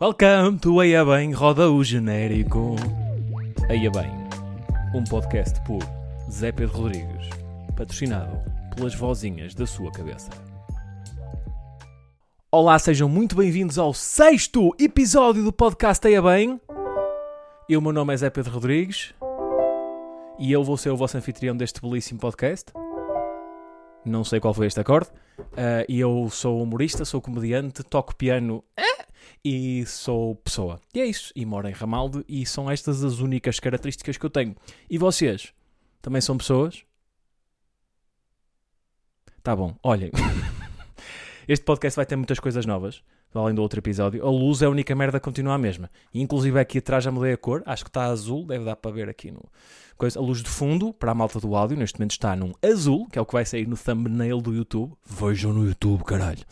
Welcome to Eia Bem, roda o genérico. Eia Bem, um podcast por Zé Pedro Rodrigues, patrocinado pelas vozinhas da sua cabeça. Olá, sejam muito bem-vindos ao sexto episódio do podcast Eia Bem. Eu, meu nome é Zé Pedro Rodrigues e eu vou ser o vosso anfitrião deste belíssimo podcast. Não sei qual foi este acorde. Uh, eu sou humorista, sou comediante, toco piano eh, e sou pessoa. E é isso. E moro em Ramalde e são estas as únicas características que eu tenho. E vocês? Também são pessoas? Tá bom, olhem. este podcast vai ter muitas coisas novas, além do outro episódio. A luz é a única merda que continua a mesma. E, inclusive aqui atrás já mudei a cor, acho que está azul, deve dar para ver aqui no. Coisa. A luz de fundo, para a malta do áudio, neste momento está num azul, que é o que vai sair no thumbnail do YouTube. Vejam no YouTube, caralho.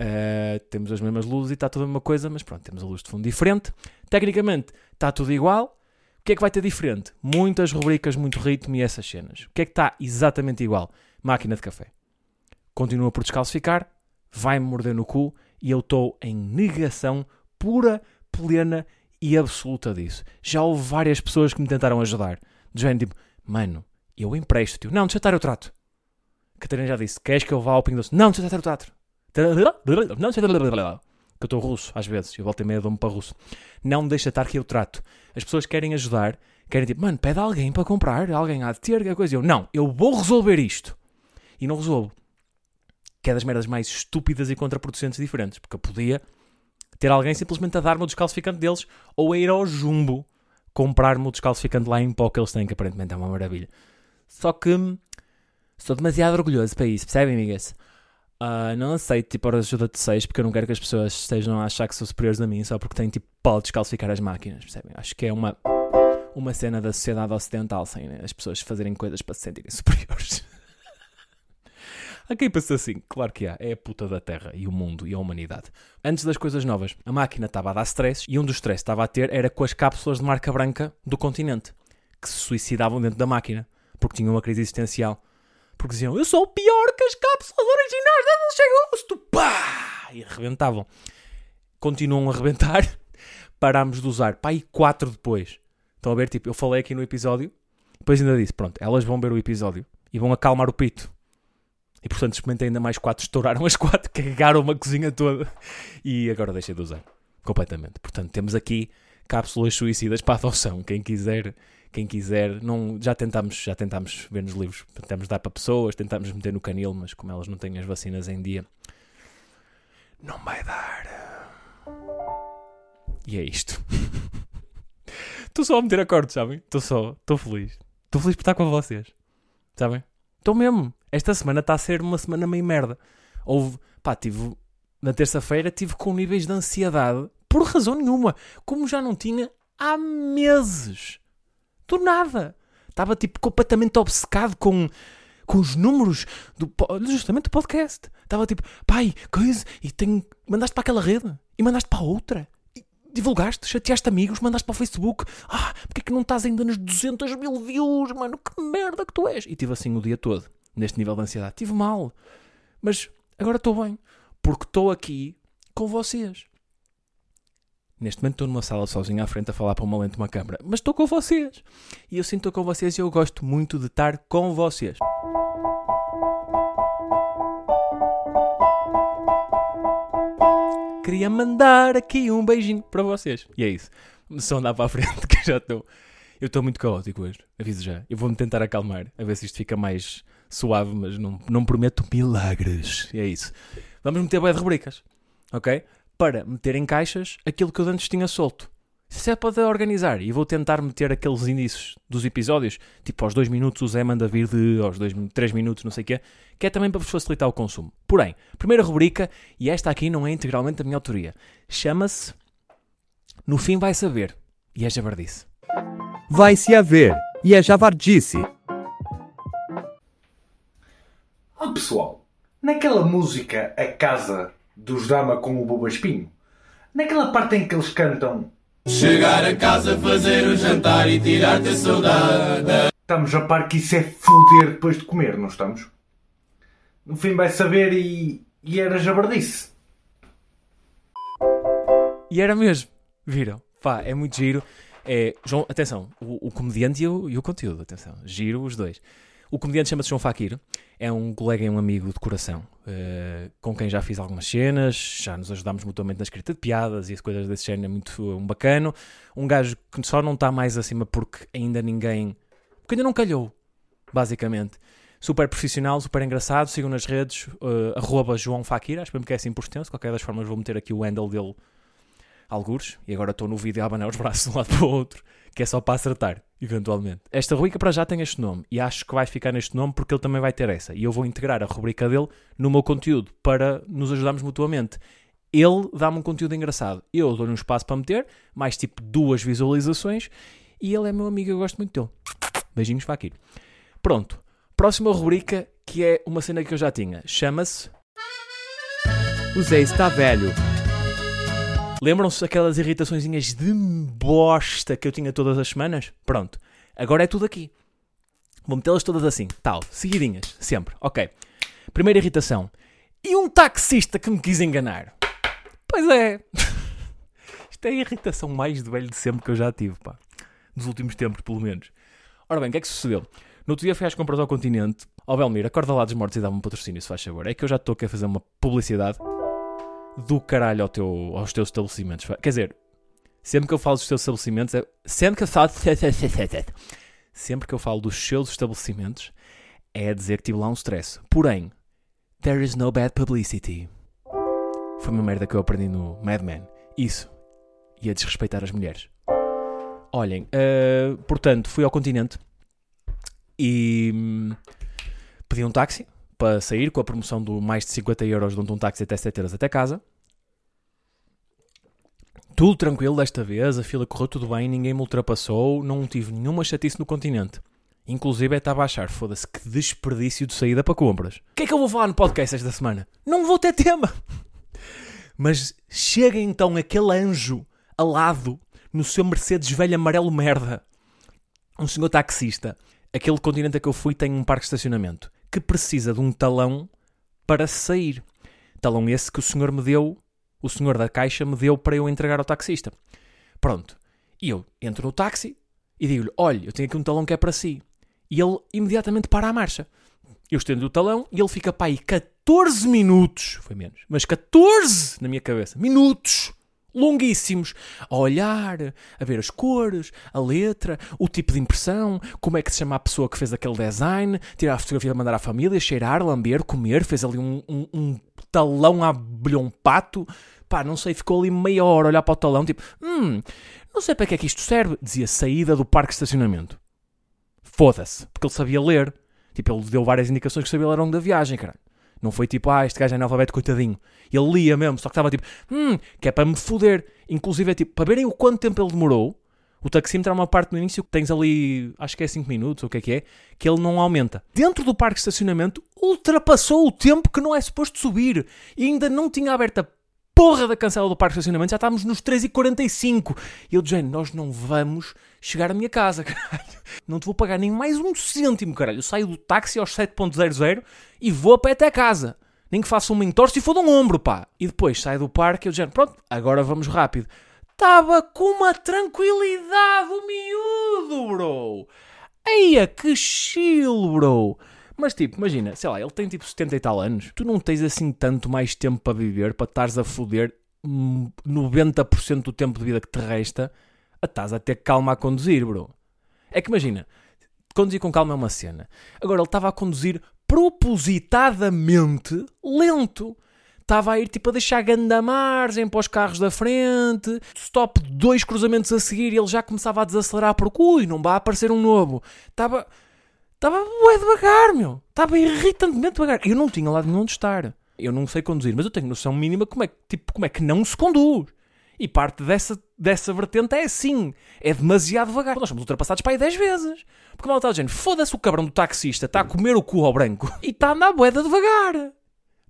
Uh, temos as mesmas luzes e está tudo a mesma coisa, mas pronto, temos a luz de fundo diferente. Tecnicamente está tudo igual. O que é que vai ter diferente? Muitas rubricas, muito ritmo e essas cenas. O que é que está exatamente igual? Máquina de café. Continua por descalcificar, vai-me morder no cu e eu estou em negação pura, plena e absoluta disso. Já houve várias pessoas que me tentaram ajudar. Do género tipo, mano, eu empresto-te. Não, deixa estar o trato. Catarina já disse, queres que eu vá ao Pingo Doce? Não, deixa estar o trato. Não, deixa que eu estou russo, às vezes. Eu volto e meia dou-me para russo. Não deixa estar que eu trato. As pessoas querem ajudar, querem tipo, mano, pede alguém para comprar, alguém há de ter, que coisa. Eu, não, eu vou resolver isto. E não resolvo. Que é das merdas mais estúpidas e contraproducentes diferentes. Porque eu podia ter alguém simplesmente a dar-me o descalcificante deles ou a ir ao jumbo comprar-me o descalcificante lá em pó que eles têm, que aparentemente é uma maravilha. Só que hum, sou demasiado orgulhoso para isso, percebem, amigas? Uh, não aceito tipo a ajuda de seis porque eu não quero que as pessoas estejam a achar que são superiores a mim só porque têm tipo de descalcificar as máquinas, percebem? Acho que é uma, uma cena da sociedade ocidental sem né? as pessoas fazerem coisas para se sentirem superiores. há quem pense assim, claro que há, é a puta da Terra e o mundo e a humanidade. Antes das coisas novas, a máquina estava a dar stress e um dos stress que estava a ter era com as cápsulas de marca branca do continente que se suicidavam dentro da máquina porque tinham uma crise existencial porque diziam eu sou pior que as cápsulas originais da Dolce Gusto, pá! E arrebentavam. Continuam a arrebentar. Parámos de usar, pá, e quatro depois. Estão a ver, tipo, eu falei aqui no episódio, depois ainda disse, pronto, elas vão ver o episódio e vão acalmar o pito. E portanto experimentei ainda mais quatro, estouraram as quatro, cagaram uma cozinha toda. E agora deixei de usar. Completamente. Portanto, temos aqui cápsulas suicidas para adoção. Quem quiser quem quiser, não, já tentámos, já tentámos ver nos livros, tentamos dar para pessoas, tentámos meter no canil, mas como elas não têm as vacinas em dia, não vai dar. E é isto. Estou só a meter acordes, sabem? Estou só, estou feliz. Estou feliz por estar com vocês, sabem? Estou mesmo. Esta semana está a ser uma semana meio merda. Houve, pá, tive, na terça-feira tive com níveis de ansiedade, por razão nenhuma, como já não tinha há meses. Do nada. Estava tipo completamente obcecado com, com os números do, justamente do podcast. Estava tipo, pai, coisa, e tenho, mandaste para aquela rede e mandaste para outra. E divulgaste, chateaste amigos, mandaste para o Facebook. Ah, porque é que não estás ainda nos 200 mil views, mano? Que merda que tu és. E tive assim o dia todo, neste nível de ansiedade. Tive mal. Mas agora estou bem. Porque estou aqui com vocês. Neste momento estou numa sala sozinho à frente a falar para uma lente uma câmera, mas estou com vocês. E eu sinto com vocês e eu gosto muito de estar com vocês. Queria mandar aqui um beijinho para vocês. E é isso. Só andar para a frente que já estou. Eu estou muito caótico hoje, aviso já. Eu vou-me tentar acalmar, a ver se isto fica mais suave, mas não, não prometo milagres. E é isso. Vamos meter boia de rubricas, ok? Para meter em caixas aquilo que eu antes tinha solto. Se é para organizar e vou tentar meter aqueles indícios dos episódios, tipo aos 2 minutos o Zé manda vir de aos 3 minutos, não sei o quê, que é também para vos facilitar o consumo. Porém, primeira rubrica, e esta aqui não é integralmente da minha autoria, chama-se No fim vai saber, e é javardice. Vai se haver, e é javardice. Oh pessoal, naquela música A Casa dos Dama com o Boba Espinho. Naquela parte em que eles cantam Chegar a casa, fazer o jantar e tirar-te a saudade. Estamos a par que isso é foder depois de comer, não estamos? No fim vai saber e, e era jabardice. E era mesmo. Viram? Pá, é muito giro. É, João, atenção, o, o comediante e o, e o conteúdo, atenção, giro os dois. O comediante chama-se João Fakir, é um colega e um amigo de coração, eh, com quem já fiz algumas cenas, já nos ajudámos mutuamente na escrita de piadas e coisas desse género, é muito um bacano. Um gajo que só não está mais acima porque ainda ninguém. porque ainda não calhou, basicamente. Super profissional, super engraçado. Sigam nas redes, uh, arroba João Fakir, acho mesmo que é assim por extenso. Qualquer das formas, vou meter aqui o handle dele, algures. E agora estou no vídeo a abanar os braços de um lado para o outro, que é só para acertar, eventualmente. Esta rubrica para já tem este nome, e acho que vai ficar neste nome porque ele também vai ter essa. E eu vou integrar a rubrica dele no meu conteúdo para nos ajudarmos mutuamente. Ele dá-me um conteúdo engraçado, eu dou-lhe um espaço para meter, mais tipo duas visualizações, e ele é meu amigo, eu gosto muito dele. Beijinhos, Fakir. Pronto. Próxima rubrica, que é uma cena que eu já tinha. Chama-se. O Zé está velho. Lembram-se aquelas irritaçõezinhas de bosta que eu tinha todas as semanas? Pronto. Agora é tudo aqui. Vou metê-las todas assim, tal, seguidinhas, sempre. Ok. Primeira irritação. E um taxista que me quis enganar? Pois é. Isto é a irritação mais de velho de sempre que eu já tive, pá. Dos últimos tempos, pelo menos. Ora bem, o que é que sucedeu? No outro dia fui às compras ao continente. Ó Belmir, acorda lá dos mortos e dá-me um patrocínio, se faz favor. É que eu já estou aqui a fazer uma publicidade do caralho ao teu, aos teus estabelecimentos. Quer dizer, sempre que eu falo dos teus estabelecimentos, é- sempre que eu falo. Sempre que eu falo dos seus estabelecimentos, é dizer que tive lá um stress. Porém, there is no bad publicity. Foi uma merda que eu aprendi no Mad Men. Isso. E a desrespeitar as mulheres. Olhem, eh, portanto, fui ao continente e hum, pedi um táxi para sair com a promoção do mais de 50 euros de um táxi até 7 euros até casa. Tudo tranquilo desta vez, a fila correu tudo bem, ninguém me ultrapassou, não tive nenhuma chatice no continente. Inclusive, estava a achar, foda-se, que desperdício de saída para compras. O que é que eu vou falar no podcast esta semana? Não vou ter tema! Mas chega então aquele anjo alado no seu Mercedes velho amarelo merda. Um senhor taxista. Aquele continente a que eu fui tem um parque de estacionamento que precisa de um talão para sair. Talão esse que o senhor me deu, o senhor da caixa me deu para eu entregar ao taxista. Pronto. E eu entro no táxi e digo-lhe: Olha, eu tenho aqui um talão que é para si. E ele imediatamente para a marcha. Eu estendo o talão e ele fica para aí 14 minutos, foi menos, mas 14 na minha cabeça, minutos longuíssimos, a olhar, a ver as cores, a letra, o tipo de impressão, como é que se chama a pessoa que fez aquele design, tirar a fotografia, mandar à família, cheirar, lamber, comer, fez ali um, um, um talão a um pato, pá, não sei, ficou ali meia hora a olhar para o talão, tipo, hum, não sei para que é que isto serve, dizia saída do parque de estacionamento. Foda-se, porque ele sabia ler. Tipo, ele deu várias indicações que sabia ler ao longo da viagem, caralho. Não foi tipo, ah, este gajo é analfabeto, coitadinho. Ele lia mesmo, só que estava tipo, hum, que é para me foder. Inclusive é tipo, para verem o quanto tempo ele demorou, o taxímetro há uma parte no início que tens ali, acho que é 5 minutos, ou o que é que é, que ele não aumenta. Dentro do parque de estacionamento, ultrapassou o tempo que não é suposto subir. E ainda não tinha aberto a porra da cancela do parque de estacionamento, já estávamos nos 3h45. E eu, Jane, nós não vamos chegar à minha casa, caralho. Não te vou pagar nem mais um cêntimo, caralho. Eu saio do táxi aos 7.00 e vou a pé até casa. Nem que faça um entorce e foda um ombro, pá. E depois saio do parque e eu, Jane, pronto, agora vamos rápido. Estava com uma tranquilidade o miúdo, bro. Eia, que chill, bro. Mas tipo, imagina, sei lá, ele tem tipo 70 e tal anos. Tu não tens assim tanto mais tempo para viver, para estares a foder hum, 90% do tempo de vida que te resta, a estás a ter calma a conduzir, bro. É que imagina, conduzir com calma é uma cena. Agora ele estava a conduzir propositadamente lento. Estava a ir tipo a deixar ganda margem para os carros da frente. Stop dois cruzamentos a seguir e ele já começava a desacelerar porque ui, não vai aparecer um novo. Estava. Estava bué devagar, meu. Estava irritantemente devagar. Eu não tinha lá de onde estar. Eu não sei conduzir, mas eu tenho noção mínima como é, que- tipo, como é que não se conduz. E parte dessa, dessa vertente é assim. É demasiado devagar. Nós somos ultrapassados para aí 10 vezes. Porque mal está dizendo, foda-se o cabrão do taxista, está a comer o cu ao branco e está a andar boeda devagar.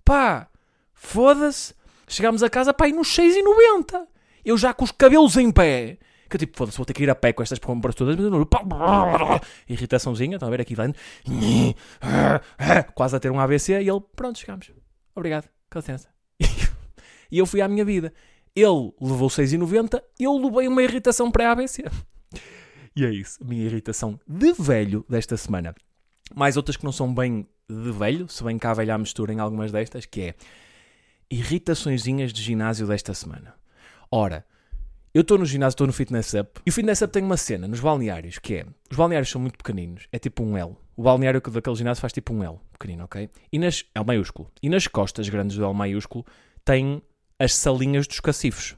Pá, foda-se. Chegámos a casa para aí nos 6,90. Eu já com os cabelos em pé. Que tipo, foda-se, vou ter que ir a pé com estas compras todas. mas eu não- Irritaçãozinha, estão a ver aqui dentro. Quase a ter um AVC e ele, pronto, chegámos. Obrigado, com licença. E eu fui à minha vida. Ele levou 6,90, eu levei uma irritação pré-ABC. E é isso, minha irritação de velho desta semana. Mais outras que não são bem de velho, se bem cá velha a mistura em algumas destas, que é irritaçõezinhas de ginásio desta semana. Ora, eu estou no ginásio, estou no Fitness Up, e o Fitness Up tem uma cena nos balneários, que é, os balneários são muito pequeninos, é tipo um L. O balneário daquele ginásio faz tipo um L, pequenino, ok? E nas, é o maiúsculo. E nas costas grandes do L maiúsculo tem as salinhas dos cacifos.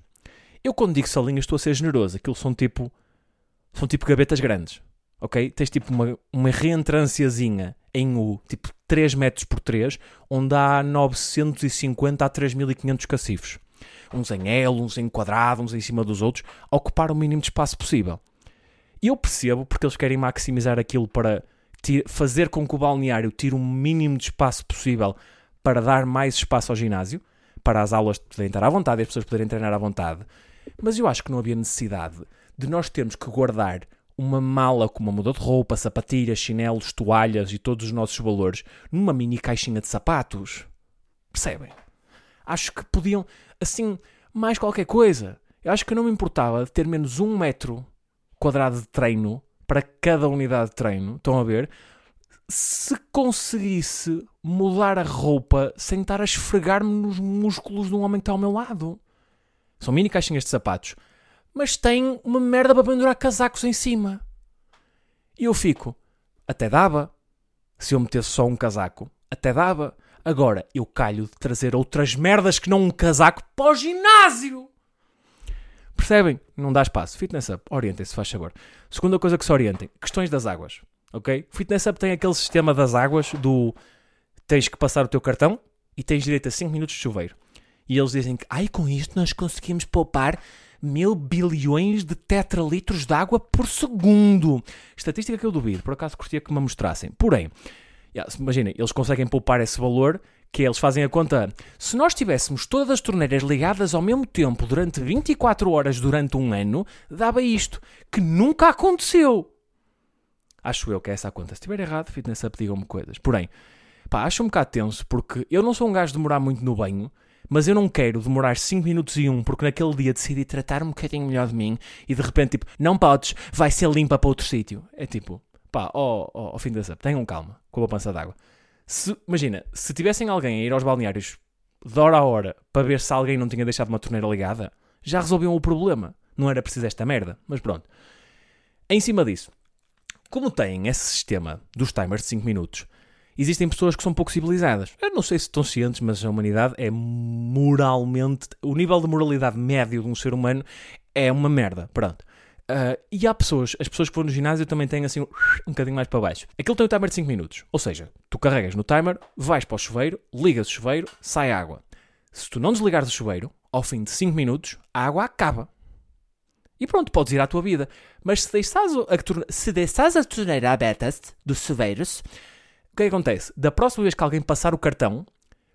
Eu quando digo salinhas estou a ser generoso, aquilo são tipo, são tipo gavetas grandes, ok? Tens tipo uma, uma reentrânciazinha em U, tipo 3 metros por 3, onde há 950 a 3500 cacifos. Uns em L, uns em quadrado, uns em cima dos outros, a ocupar o mínimo de espaço possível. E eu percebo porque eles querem maximizar aquilo para fazer com que o balneário tire o mínimo de espaço possível para dar mais espaço ao ginásio, para as aulas poderem estar à vontade e as pessoas poderem treinar à vontade. Mas eu acho que não havia necessidade de nós termos que guardar uma mala com uma muda de roupa, sapatilhas, chinelos, toalhas e todos os nossos valores numa mini caixinha de sapatos. Percebem? Acho que podiam, assim, mais qualquer coisa. Eu acho que não me importava de ter menos um metro quadrado de treino para cada unidade de treino. Estão a ver? Se conseguisse mudar a roupa sem estar a esfregar-me nos músculos de um homem que está ao meu lado. São mini caixinhas de sapatos. Mas tem uma merda para pendurar casacos em cima. E eu fico. Até dava. Se eu metesse só um casaco. Até dava. Agora eu calho de trazer outras merdas que não um casaco para o ginásio. Percebem? Não dá espaço. Fitness Up, orientem-se, faz favor. Segunda coisa que se orientem: questões das águas. Ok? Fitness Up tem aquele sistema das águas do tens que passar o teu cartão e tens direito a 5 minutos de chuveiro. E eles dizem que, ai, com isto nós conseguimos poupar mil bilhões de tetralitros de água por segundo. Estatística que eu duvido, por acaso curtia que me mostrassem. Porém, yeah, imaginem, eles conseguem poupar esse valor que eles fazem a conta. Se nós tivéssemos todas as torneiras ligadas ao mesmo tempo durante 24 horas durante um ano, dava isto, que nunca aconteceu. Acho eu que é essa a conta. Se estiver errado, Fitness Up digam-me coisas. Porém, pá, acho um bocado tenso porque eu não sou um gajo de demorar muito no banho, mas eu não quero demorar 5 minutos e um porque naquele dia decidi tratar um bocadinho melhor de mim e de repente, tipo, não podes, vai ser limpa para outro sítio. É tipo, pá, ó, ó Fitness Up, tenham calma com a pança d'água. Se, imagina, se tivessem alguém a ir aos balneários de hora a hora para ver se alguém não tinha deixado uma torneira ligada, já resolviam o problema. Não era preciso esta merda, mas pronto. Em cima disso, como têm esse sistema dos timers de 5 minutos, existem pessoas que são pouco civilizadas. Eu não sei se estão cientes, mas a humanidade é moralmente. O nível de moralidade médio de um ser humano é uma merda. Pronto. Ah, e há pessoas, as pessoas que vão no ginásio também têm assim um, um bocadinho mais para baixo. Aquilo tem um timer de 5 minutos. Ou seja, tu carregas no timer, vais para o chuveiro, ligas o chuveiro, sai água. Se tu não desligares o chuveiro, ao fim de 5 minutos, a água acaba. E pronto, podes ir à tua vida. Mas se deixares a, se deixares a torneira aberta dos chuveiros, o que é que acontece? Da próxima vez que alguém passar o cartão,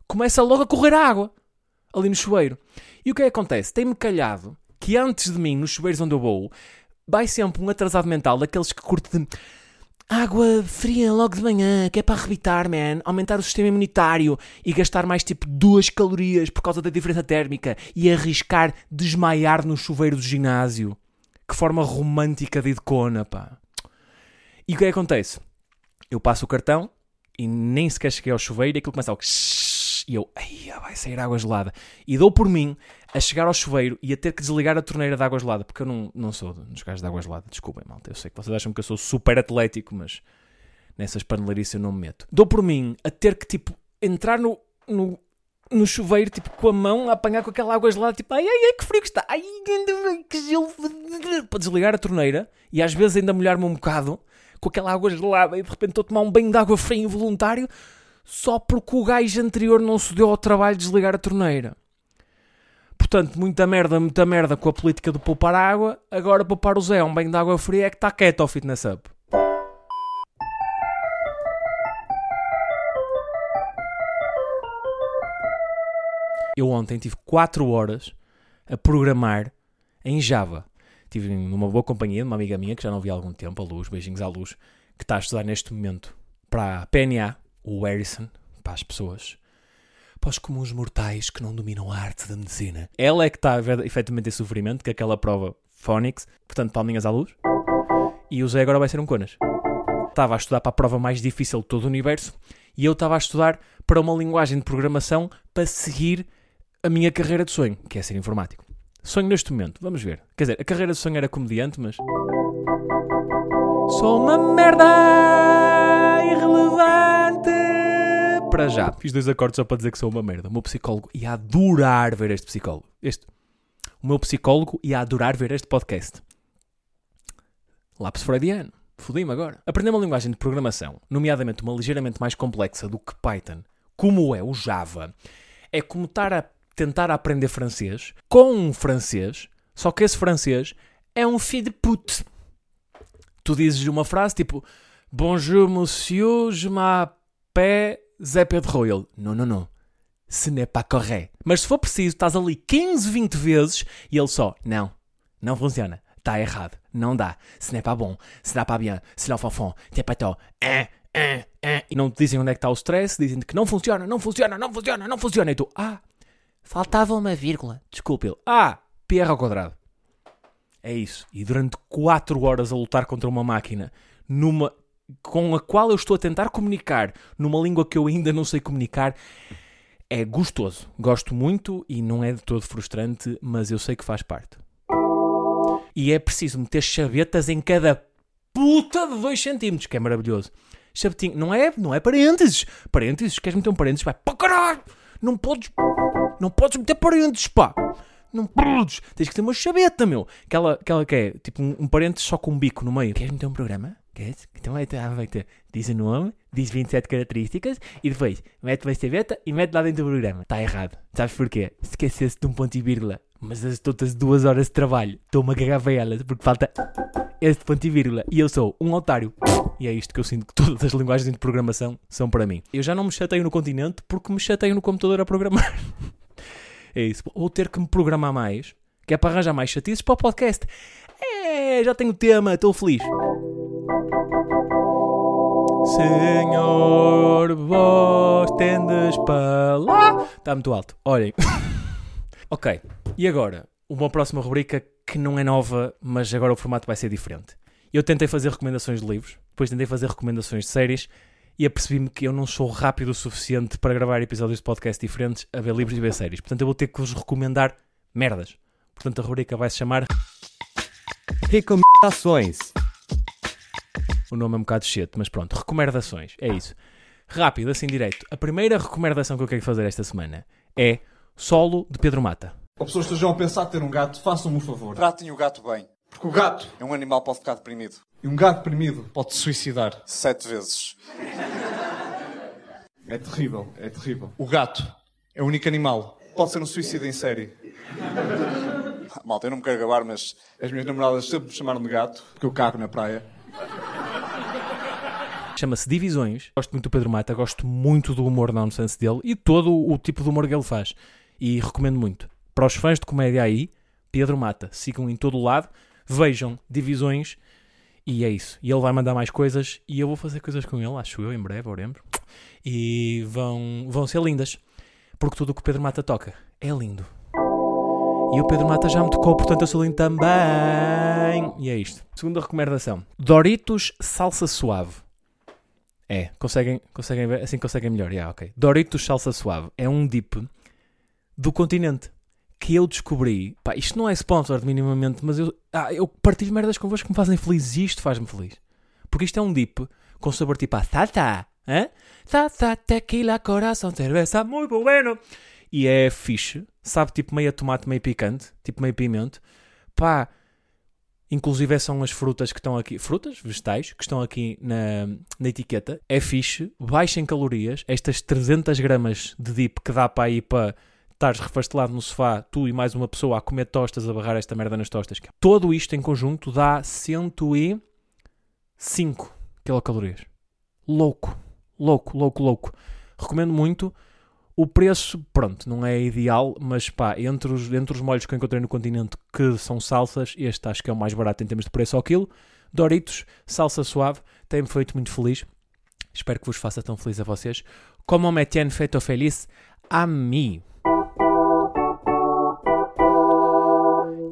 começa logo a correr a água ali no chuveiro. E o que é que acontece? Tem-me calhado que antes de mim, nos chuveiros onde eu vou, vai sempre um atrasado mental daqueles que curte de água fria logo de manhã, que é para arrebitar, man, aumentar o sistema imunitário e gastar mais tipo duas calorias por causa da diferença térmica e arriscar desmaiar no chuveiro do ginásio. Que forma romântica de Idcona, pá. E o que é que acontece? Eu passo o cartão e nem sequer cheguei ao chuveiro e aquilo começa a... E eu, ai, vai sair água gelada. E dou por mim a chegar ao chuveiro e a ter que desligar a torneira de água gelada, porque eu não, não sou dos gajos de água gelada. Desculpem, malta. Eu sei que vocês acham que eu sou super atlético, mas nessas panelarices eu não me meto. Dou por mim a ter que, tipo, entrar no, no, no chuveiro, tipo, com a mão, a apanhar com aquela água gelada, tipo, ai, ai, ai, que frio que está. Ai, que gelo. Para desligar a torneira e às vezes ainda molhar-me um bocado com aquela água gelada e de repente estou a tomar um banho de água fria involuntário só porque o gajo anterior não se deu ao trabalho de desligar a torneira. Portanto, muita merda, muita merda com a política de poupar água. Agora poupar o Zé, um banho de água fria é que está quieto ao Fitness Up. Eu ontem tive 4 horas a programar em Java. Estive numa boa companhia de uma amiga minha que já não vi há algum tempo, a Luz, beijinhos à Luz, que está a estudar neste momento para a PNA, o Harrison, para as pessoas. Para os comuns mortais que não dominam a arte da medicina. Ela é que está a ver efetivamente esse sofrimento, que é aquela prova Phonics, portanto, palminhas à luz. E o Zé agora vai ser um conas. Estava a estudar para a prova mais difícil de todo o universo e eu estava a estudar para uma linguagem de programação para seguir a minha carreira de sonho, que é ser informático. Sonho neste momento, vamos ver. Quer dizer, a carreira de sonho era comediante, mas. Sou uma merda irrelevante. Para já, fiz dois acordes só para dizer que sou uma merda. O meu psicólogo ia adorar ver este psicólogo. Este. O meu psicólogo ia adorar ver este podcast. Lápis freudiano. Fodi-me agora. Aprender uma linguagem de programação, nomeadamente uma ligeiramente mais complexa do que Python, como é o Java, é como estar a tentar aprender francês com um francês, só que esse francês é um filho de pute. Tu dizes uma frase tipo Bonjour monsieur, je m'appelle Zé Pedro Royal. Não, não, não. Ce n'est pas correct. Mas se for preciso, estás ali 15, 20 vezes e ele só, não, não funciona. Está errado. Não dá. Ce n'est pas bon. Ce n'est pas bien. Ce n'est pas fond. T'es pas tôt. Eh, eh, eh. E não te dizem onde é que está o stress, dizem que não funciona, não funciona, não funciona, não funciona. E tu, ah, faltava uma vírgula. Desculpe ele. Ah, PR ao quadrado. É isso. E durante 4 horas a lutar contra uma máquina numa com a qual eu estou a tentar comunicar numa língua que eu ainda não sei comunicar, é gostoso. Gosto muito e não é de todo frustrante, mas eu sei que faz parte. E é preciso meter chavetas em cada puta de 2 centímetros, que é maravilhoso. Chavetinho, não é, não é parênteses. Parênteses, queres meter um parênteses? Vai para caralho! Não podes, não podes meter parênteses, pá! Não podes! Tens que ter uma chaveta, meu! Aquela, aquela que é tipo um, um parênteses só com um bico no meio. Queres meter um programa? Queres? Então vai ter, ah, vai ter. Diz o nome, diz 27 características e depois mete uma chaveta e mete lá dentro do programa. Está errado. Sabes porquê? Esquecesse de um ponto e vírgula. Mas as outras duas horas de trabalho estou-me a cagar para elas porque falta este ponto e vírgula. E eu sou um otário. E é isto que eu sinto que todas as linguagens de programação são para mim. Eu já não me chateio no continente porque me chateio no computador a programar. é isso. Ou ter que me programar mais, que é para arranjar mais chatices para o podcast. É, já tenho tema, estou feliz. Senhor, vós tendes para lá. Está muito alto. Olhem. ok, e agora? Uma próxima rubrica que não é nova, mas agora o formato vai ser diferente. Eu tentei fazer recomendações de livros, depois tentei fazer recomendações de séries e apercebi-me que eu não sou rápido o suficiente para gravar episódios de podcast diferentes a ver livros e ver séries. Portanto, eu vou ter que vos recomendar merdas. Portanto, a rubrica vai se chamar Recomendações. O nome é um bocado cheio, mas pronto, recomendações, é isso. Rápido, assim direito. A primeira recomendação que eu quero fazer esta semana é Solo de Pedro Mata. Ou pessoas que estejam a pensar ter um gato, façam-me um favor. Tratem o gato bem. Porque o gato É um animal que pode ficar deprimido. E um gato deprimido pode se suicidar. Sete vezes. É terrível, é terrível. O gato é o único animal. que Pode ser um suicídio em série. Malta, eu não me quero gabar, mas As minhas namoradas sempre me chamaram de gato, porque eu cago na praia. Chama-se Divisões. Gosto muito do Pedro Mata, gosto muito do humor nonsense dele e todo o tipo de humor que ele faz. E recomendo muito. Para os fãs de comédia aí, Pedro Mata, sigam em todo o lado, vejam Divisões e é isso. E ele vai mandar mais coisas e eu vou fazer coisas com ele, acho eu, em breve, oremos. E vão, vão ser lindas. Porque tudo o que o Pedro Mata toca é lindo. E o Pedro Mata já me tocou, portanto eu sou lindo também. E é isto. Segunda recomendação: Doritos Salsa Suave. É, conseguem, conseguem ver? Assim conseguem melhor. Yeah, ok. Doritos Salsa Suave é um dip do continente que eu descobri. Pá, isto não é sponsor minimamente, mas eu, ah, eu partilho merdas convosco que me fazem feliz e isto faz-me feliz. Porque isto é um dip com sabor tipo a tata. Hã? Tata, tequila, coração, cerveza, muito bueno. E é fixe, sabe? Tipo meio tomate, meio picante, tipo meio pimento. Pá, inclusive são as frutas que estão aqui, frutas, vegetais, que estão aqui na, na etiqueta. É fixe, baixa em calorias. Estas 300 gramas de dip que dá para ir para estares refastelado no sofá, tu e mais uma pessoa a comer tostas, a barrar esta merda nas tostas. Todo isto em conjunto dá 105 quilocalorias. Louco, louco, louco, louco. Recomendo muito. O preço, pronto, não é ideal, mas pá, entre os, entre os molhos que eu encontrei no continente que são salsas, este acho que é o mais barato em termos de preço ao quilo. Doritos, salsa suave, tem-me feito muito feliz. Espero que vos faça tão feliz a vocês. Como me tiene feito feliz Ami.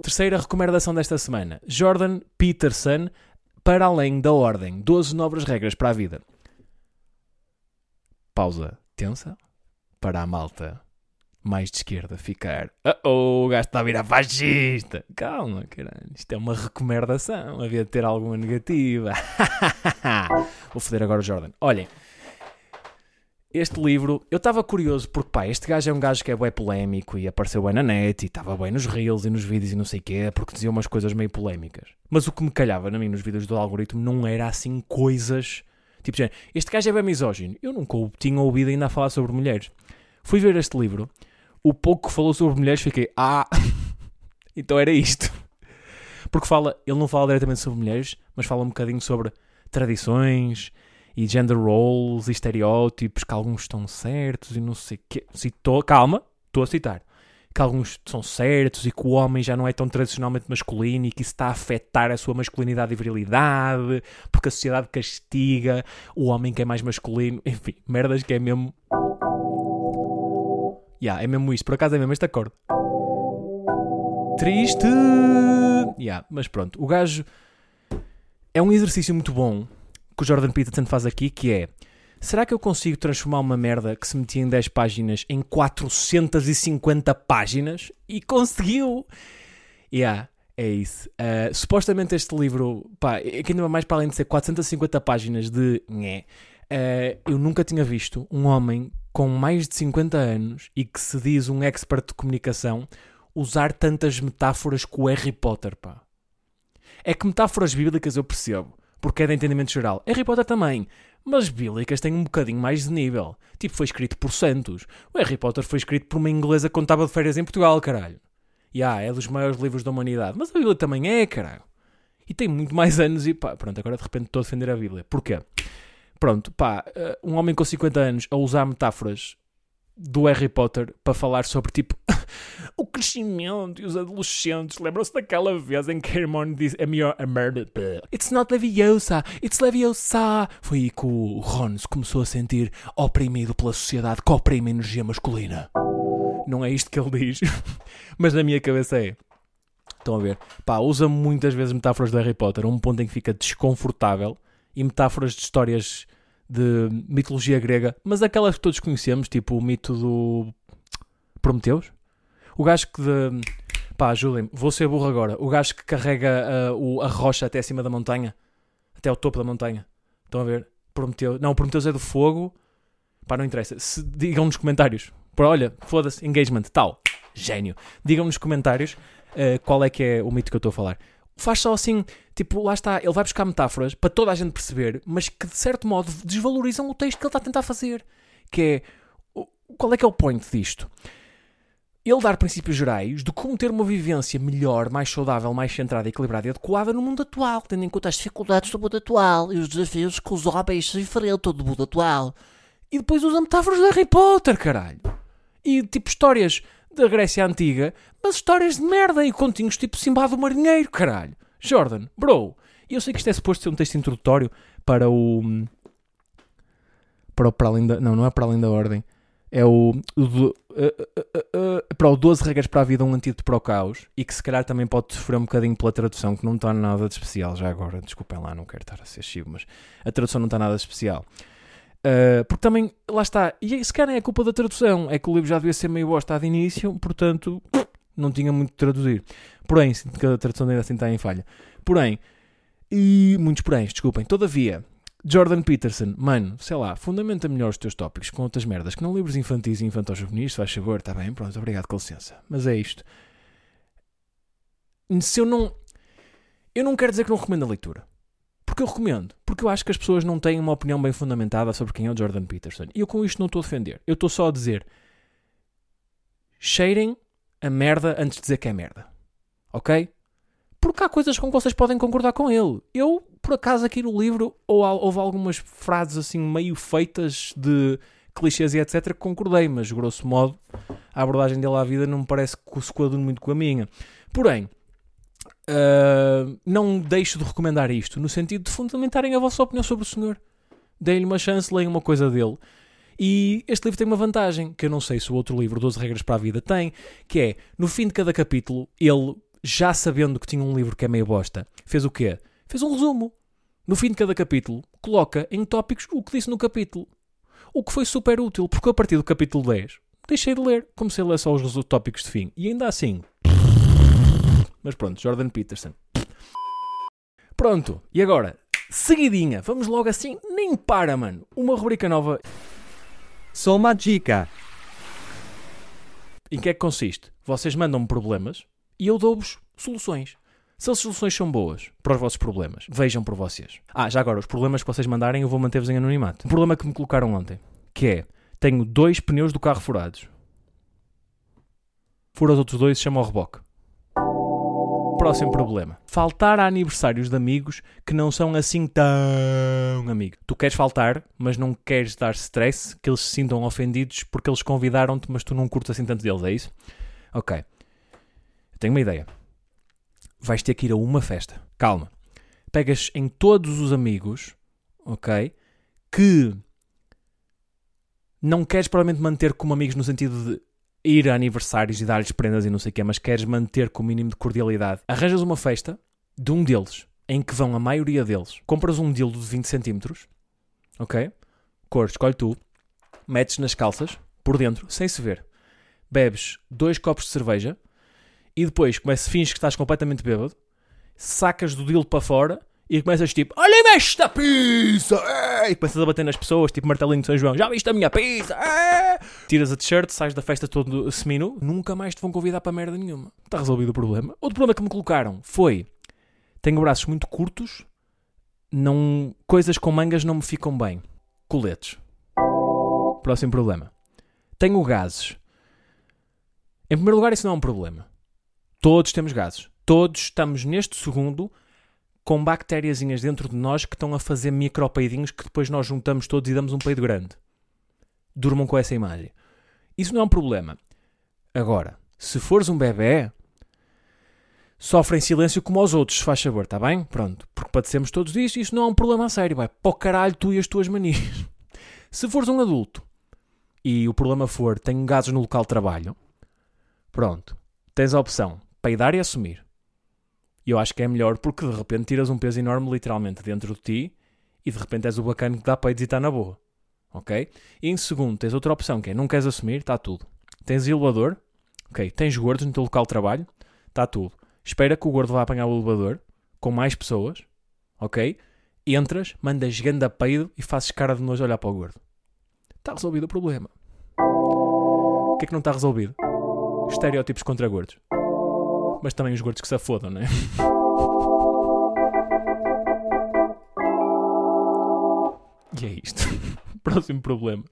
Terceira recomendação desta semana: Jordan Peterson, Para Além da Ordem 12 Novas Regras para a Vida. Pausa tensa para a malta mais de esquerda ficar. Oh, o gajo está a virar fascista. Calma, caralho. Isto é uma recomendação. Havia de ter alguma negativa. Vou foder agora o Jordan. Olhem. Este livro, eu estava curioso porque, pá, este gajo é um gajo que é bem polémico e apareceu bem na net e estava bem nos reels e nos vídeos e não sei o quê, porque dizia umas coisas meio polémicas. Mas o que me calhava na mim nos vídeos do algoritmo não era assim coisas. Tipo, este gajo é bem misógino. Eu nunca tinha ouvido ainda falar sobre mulheres. Fui ver este livro, o pouco que falou sobre mulheres, fiquei, ah, então era isto. Porque fala, ele não fala diretamente sobre mulheres, mas fala um bocadinho sobre tradições e gender roles e estereótipos que alguns estão certos e não sei o quê. Citou, calma, estou a citar. Que alguns são certos e que o homem já não é tão tradicionalmente masculino e que isso está a afetar a sua masculinidade e virilidade porque a sociedade castiga o homem que é mais masculino. Enfim, merdas que é mesmo. Yeah, é mesmo isto. Por acaso é mesmo este acorde. Triste! Yeah, mas pronto, o gajo é um exercício muito bom que o Jordan Peterson faz aqui, que é será que eu consigo transformar uma merda que se metia em 10 páginas em 450 páginas? E conseguiu! Yeah, é isso. Uh, supostamente este livro, pá, é que ainda mais para além de ser 450 páginas de nhé, uh, eu nunca tinha visto um homem com mais de 50 anos e que se diz um expert de comunicação usar tantas metáforas com o Harry Potter, pá. É que metáforas bíblicas eu percebo porque é de entendimento geral. Harry Potter também. Mas bíblicas têm um bocadinho mais de nível. Tipo, foi escrito por santos. O Harry Potter foi escrito por uma inglesa que estava de férias em Portugal, caralho. E ah, é dos maiores livros da humanidade. Mas a Bíblia também é, caralho. E tem muito mais anos e pá, pronto, agora de repente estou a defender a Bíblia. Porquê? Pronto, pá, eh, um homem com 50 anos a usar metáforas do Harry Potter para falar sobre tipo o crescimento e os adolescentes. Lembram-se daquela vez em que Hermione disse a melhor a merda? It's not Leviosa, it's Leviosa. Foi aí que o Ron se começou a sentir oprimido pela sociedade que oprime a energia masculina. Não é isto que ele diz, mas na minha cabeça é. Estão a ver? Pá, usa muitas vezes metáforas do Harry Potter um ponto em que fica desconfortável e metáforas de histórias de mitologia grega, mas aquelas que todos conhecemos, tipo o mito do Prometeus. O gajo que de. Pá, ajudem-me, vou ser burro agora. O gajo que carrega uh, o, a rocha até acima da montanha, até ao topo da montanha. Estão a ver? Prometeu. Não, o Prometeus é do fogo. Pá, não interessa. Se, digam nos comentários. Por, olha, foda-se, engagement, tal. Gênio. Digam nos comentários uh, qual é que é o mito que eu estou a falar. Faz só assim, tipo, lá está, ele vai buscar metáforas para toda a gente perceber, mas que de certo modo desvalorizam o texto que ele está a tentar fazer. Que é, qual é que é o point disto? Ele dar princípios gerais de como ter uma vivência melhor, mais saudável, mais centrada, equilibrada e adequada no mundo atual, tendo em conta as dificuldades do mundo atual e os desafios que os homens se enfrentam no mundo atual. E depois usa metáforas de Harry Potter, caralho. E tipo histórias da Grécia Antiga, mas histórias de merda e continhos tipo Simba do Marinheiro, caralho. Jordan, bro. E eu sei que isto é suposto ser um texto introdutório para o. Para o para além da. Não, não é para além da ordem. É o. o uh, uh, uh, para o 12 regras para a vida, um antídoto para o caos. E que se calhar também pode sofrer um bocadinho pela tradução, que não está nada de especial já agora. Desculpem lá, não quero estar a ser chivo, mas a tradução não está nada de especial. Uh, porque também, lá está, e se calhar é culpa da tradução, é que o livro já devia ser meio bosta de início, portanto, não tinha muito de traduzir. Porém, sinto que a tradução ainda assim está em falha. Porém, e muitos poréns, desculpem. Todavia, Jordan Peterson, mano, sei lá, fundamenta melhor os teus tópicos com outras merdas que não livros infantis e infantos juvenis, faz favor, está bem, pronto, obrigado, com licença. Mas é isto. Se eu não. Eu não quero dizer que não recomendo a leitura. Porque eu recomendo. Porque eu acho que as pessoas não têm uma opinião bem fundamentada sobre quem é o Jordan Peterson. E eu com isto não estou a defender. Eu estou só a dizer. Cheirem a merda antes de dizer que é merda. Ok? Porque há coisas com que vocês podem concordar com ele. Eu, por acaso, aqui no livro, ou houve algumas frases assim meio feitas de clichês e etc. que concordei, mas grosso modo a abordagem dele à vida não me parece que se coadune muito com a minha. Porém, Uh, não deixo de recomendar isto, no sentido de fundamentarem a vossa opinião sobre o senhor. Deem-lhe uma chance, leiam uma coisa dele. E este livro tem uma vantagem, que eu não sei se o outro livro, 12 Regras para a Vida, tem, que é, no fim de cada capítulo, ele, já sabendo que tinha um livro que é meio bosta, fez o quê? Fez um resumo. No fim de cada capítulo, coloca em tópicos o que disse no capítulo. O que foi super útil, porque a partir do capítulo 10, deixei de ler, comecei a ler só os tópicos de fim. E ainda assim... Mas pronto, Jordan Peterson. Pronto, e agora, seguidinha, vamos logo assim, nem para, mano. Uma rubrica nova Só uma dica. Em que é que consiste? Vocês mandam-me problemas e eu dou-vos soluções. Se as soluções são boas para os vossos problemas, vejam por vocês. Ah, já agora, os problemas que vocês mandarem eu vou manter-vos em anonimato. Um problema que me colocaram ontem, que é, tenho dois pneus do carro furados. Fura os outros dois e chama o reboque. Próximo problema. Faltar a aniversários de amigos que não são assim tão amigos. Tu queres faltar, mas não queres dar stress, que eles se sintam ofendidos porque eles convidaram-te, mas tu não curtes assim tanto deles, é isso? Ok. Eu tenho uma ideia. Vais ter que ir a uma festa. Calma. Pegas em todos os amigos, ok? Que não queres provavelmente manter como amigos no sentido de ir a aniversários e dar-lhes prendas e não sei o quê, mas queres manter com o mínimo de cordialidade. Arranjas uma festa de um deles, em que vão a maioria deles. Compras um dildo de 20 centímetros, ok? Cor, escolhe tu. Metes nas calças, por dentro, sem se ver. Bebes dois copos de cerveja e depois começas, finges que estás completamente bêbado, sacas do dildo para fora e começas tipo, olha-me esta pizza! é!" E começas a bater nas pessoas, tipo martelinho de São João, já viste a minha pizza? é!" Tiras a t-shirt, sais da festa todo seminu, nunca mais te vão convidar para merda nenhuma. Está resolvido o problema. Outro problema que me colocaram foi, tenho braços muito curtos, não, coisas com mangas não me ficam bem. Coletes. Próximo problema. Tenho gases. Em primeiro lugar, isso não é um problema. Todos temos gases. Todos estamos neste segundo com bactériazinhas dentro de nós que estão a fazer micropeidinhos que depois nós juntamos todos e damos um peido grande. Durmam com essa imagem. Isso não é um problema. Agora, se fores um bebê, sofre em silêncio como aos outros, se faz favor, está bem? Pronto. Porque padecemos todos disso e isso não é um problema a sério. Vai para o caralho tu e as tuas manias. Se fores um adulto e o problema for tenho gases no local de trabalho, pronto. Tens a opção peidar e assumir. E eu acho que é melhor porque de repente tiras um peso enorme literalmente dentro de ti e de repente és o bacana que dá peidos e está na boa. Ok? E em segundo, tens outra opção que é não queres assumir, está tudo. Tens elevador, ok? Tens gordos no teu local de trabalho, está tudo. Espera que o gordo vá apanhar o elevador com mais pessoas, ok? Entras, mandas ganda peido e fazes cara de nojo olhar para o gordo. Está resolvido o problema. O que é que não está resolvido? Estereótipos contra gordos. Mas também os gordos que se afodam, não é? E é isto. Próximo problema.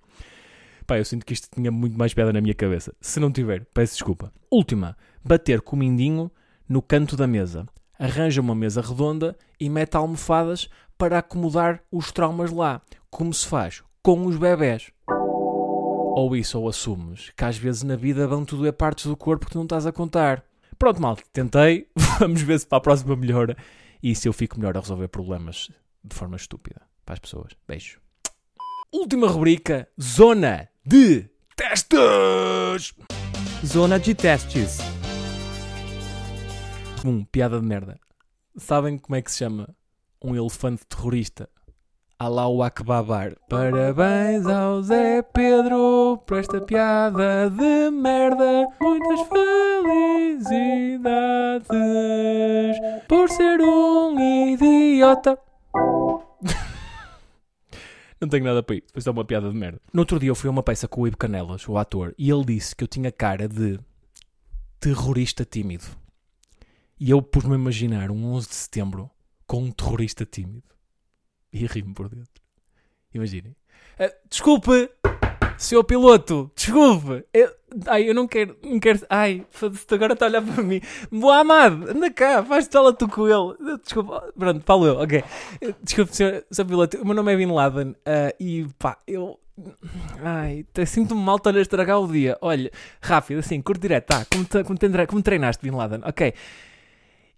Pá, eu sinto que isto tinha muito mais piada na minha cabeça. Se não tiver, peço desculpa. Última. Bater com o mindinho no canto da mesa. Arranja uma mesa redonda e mete almofadas para acomodar os traumas lá. Como se faz com os bebés. Ou isso, ou assumes que às vezes na vida vão-te doer partes do corpo que tu não estás a contar. Pronto, mal, tentei. Vamos ver se para a próxima melhora. E se eu fico melhor a resolver problemas de forma estúpida para as pessoas. Beijo. Última rubrica: Zona de Testes. Zona de testes. Um, piada de merda. Sabem como é que se chama um elefante terrorista? Alá Akbabar. Parabéns ao Zé Pedro por esta piada de merda. Muitas felicidades por ser um idiota. Não tenho nada para ir. Foi só uma piada de merda. No outro dia eu fui a uma peça com o Ibo Canelas, o ator, e ele disse que eu tinha cara de terrorista tímido. E eu pus-me a imaginar um 11 de setembro com um terrorista tímido. E ri-me por dentro. Imaginem. Ah, desculpe, senhor piloto, desculpe. Eu, ai, eu não quero, não quero. Ai, agora está a olhar para mim. Mohamed, anda cá, faz tela tu com ele. Desculpa, pronto, falo eu, ok. Desculpe, senhor, senhor piloto, o meu nome é Bin Laden ah, e pá, eu. Ai, sinto-me mal estar a estragar o dia. Olha, rápido, assim, curto direto, tá? Como, te- como, te- como treinaste, Bin Laden? Ok.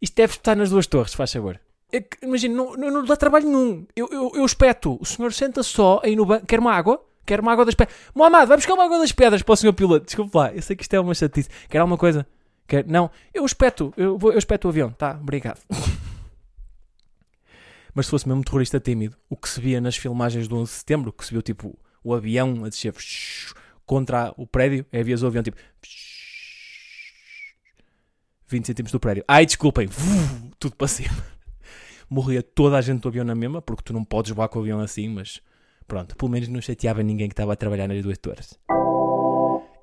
Isto deve estar nas duas torres, faz favor. É Imagina, não, não, não dá trabalho nenhum. Eu, eu, eu espeto. O senhor senta só aí no banco. Quer uma água? Quero uma água das pedras. Mohamed, vai buscar uma água das pedras para o senhor piloto. Desculpe lá, eu sei que isto é uma chatice. Quer alguma coisa? Quer... Não, eu espeto, eu, vou, eu espeto o avião. Tá, obrigado. Mas se fosse mesmo terrorista tímido, o que se via nas filmagens do 11 de setembro, que se viu tipo o avião a descer contra o prédio, é havias o avião tipo 20 centímetros do prédio. Ai, desculpem, tudo para cima. Morria toda a gente do avião na mesma, porque tu não podes voar com o avião assim, mas pronto, pelo menos não chateava ninguém que estava a trabalhar nas duas torres.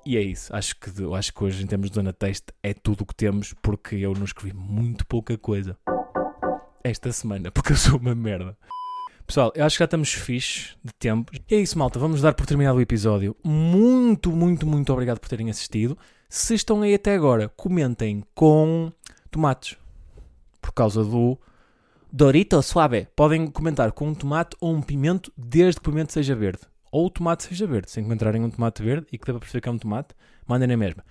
E é isso, acho que, acho que hoje, em termos de zona texto, é tudo o que temos, porque eu não escrevi muito pouca coisa esta semana, porque eu sou uma merda. Pessoal, eu acho que já estamos fixe de tempo. E é isso, malta. Vamos dar por terminado o episódio. Muito, muito, muito obrigado por terem assistido. Se estão aí até agora, comentem com tomates. Por causa do Dorito Suave. Podem comentar com um tomate ou um pimento, desde que o pimento seja verde. Ou o tomate seja verde. Se encontrarem um tomate verde e que dê para perceber que é um tomate, mandem na mesma.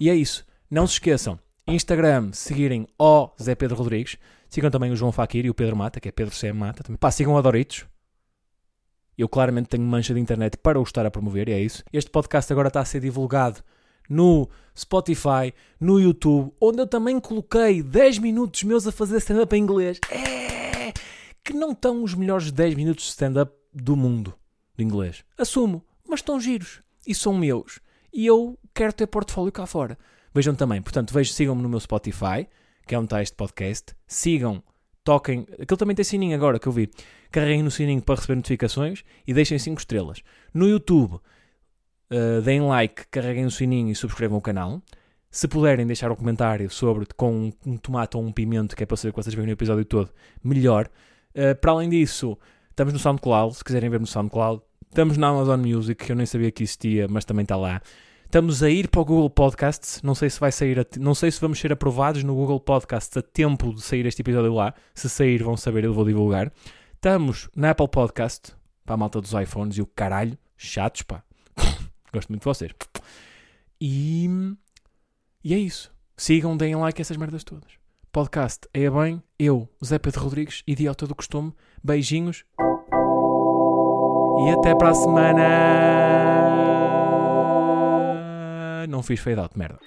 E é isso. Não se esqueçam. Instagram, seguirem o Zé Pedro Rodrigues. Sigam também o João Fakir e o Pedro Mata, que é Pedro C. Mata. Também. Pá, sigam a Doritos. Eu claramente tenho mancha de internet para o estar a promover, e é isso. Este podcast agora está a ser divulgado no Spotify, no YouTube, onde eu também coloquei 10 minutos meus a fazer stand-up em inglês. É, que não estão os melhores 10 minutos de stand-up do mundo de inglês. Assumo, mas estão giros e são meus. E eu quero ter portfólio cá fora. Vejam também, portanto, vejam, sigam-me no meu Spotify, que é onde está este podcast. Sigam, toquem. Aquilo também tem sininho agora que eu vi. Carreguem no sininho para receber notificações e deixem 5 estrelas. No YouTube, uh, deem like, carreguem o sininho e subscrevam o canal. Se puderem deixar um comentário sobre com um tomate ou um pimento, que é para saber que vocês veem no episódio todo, melhor. Uh, para além disso, estamos no SoundCloud, se quiserem ver no SoundCloud. Estamos na Amazon Music, que eu nem sabia que existia, mas também está lá. Estamos a ir para o Google Podcasts. Não sei se vai sair, não sei se vamos ser aprovados no Google Podcasts a tempo de sair este episódio lá. Se sair, vão saber, eu vou divulgar. Estamos na Apple Podcast, para a malta dos iPhones e o caralho, chatos, pá. Gosto muito de vocês. E, e é isso. Sigam, deem like a essas merdas todas. Podcast é bem, eu, Zé Pedro Rodrigues, idiota do costume. Beijinhos. E até para a semana. Não fiz fade out, merda.